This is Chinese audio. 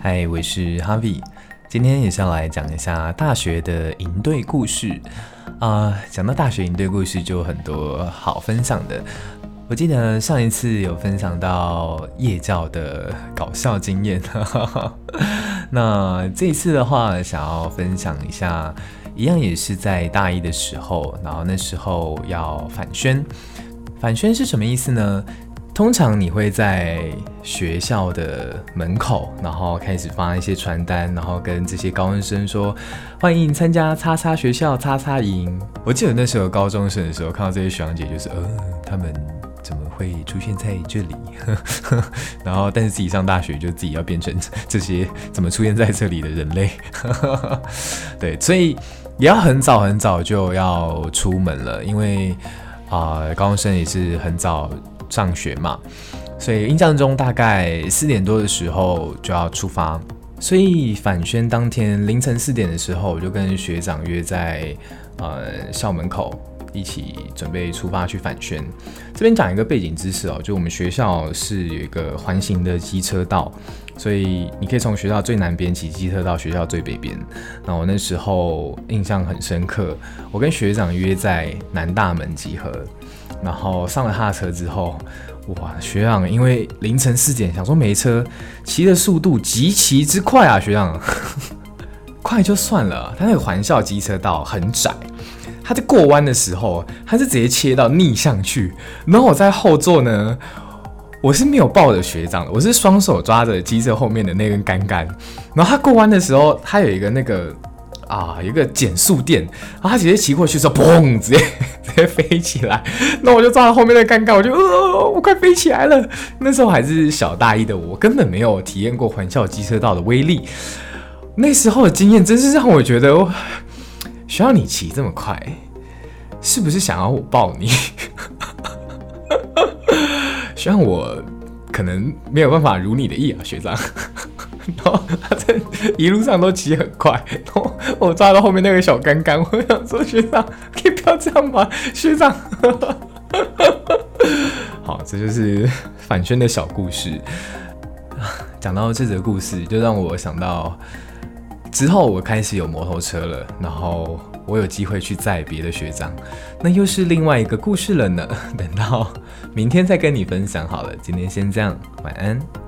嗨，我是 Harvie，今天也是要来讲一下大学的营队故事啊。讲到大学营队故事，就有很多好分享的。我记得上一次有分享到夜教的搞笑经验，那这一次的话，想要分享一下，一样也是在大一的时候，然后那时候要返宣。返宣是什么意思呢？通常你会在学校的门口，然后开始发一些传单，然后跟这些高中生说：“欢迎参加叉叉学校叉叉营。”我记得那时候高中生的时候，看到这些学长姐，就是呃，他们怎么会出现在这里？然后，但是自己上大学，就自己要变成这些怎么出现在这里的人类。对，所以也要很早很早就要出门了，因为啊、高中生也是很早。上学嘛，所以印象中大概四点多的时候就要出发，所以返宣当天凌晨四点的时候，我就跟学长约在呃校门口一起准备出发去返宣。这边讲一个背景知识哦，就我们学校是有一个环形的机车道，所以你可以从学校最南边骑机车到学校最北边。那我那时候印象很深刻，我跟学长约在南大门集合。然后上了他的车之后，哇，学长因为凌晨四点想说没车，骑的速度极其之快啊，学长，快就算了，他那个环校机车道很窄，他在过弯的时候，他是直接切到逆向去，然后我在后座呢，我是没有抱着学长的，我是双手抓着机车后面的那根杆杆，然后他过弯的时候，他有一个那个。啊，一个减速垫，然后他直接骑过去之后，砰，直接 直接飞起来。那我就抓到后面的杆杆，我就呃，我快飞起来了。那时候还是小大一的我，根本没有体验过环校机车道的威力。那时候的经验真是让我觉得，需要你骑这么快，是不是想要我抱你？学长我可能没有办法如你的意啊，学长。然后他在一路上都骑很快，然后我抓到后面那个小杆杆，我想说学长可以不要这样吗？学长，好，这就是返宣的小故事。讲到这则故事，就让我想到之后我开始有摩托车了，然后我有机会去载别的学长，那又是另外一个故事了呢。等到明天再跟你分享好了，今天先这样，晚安。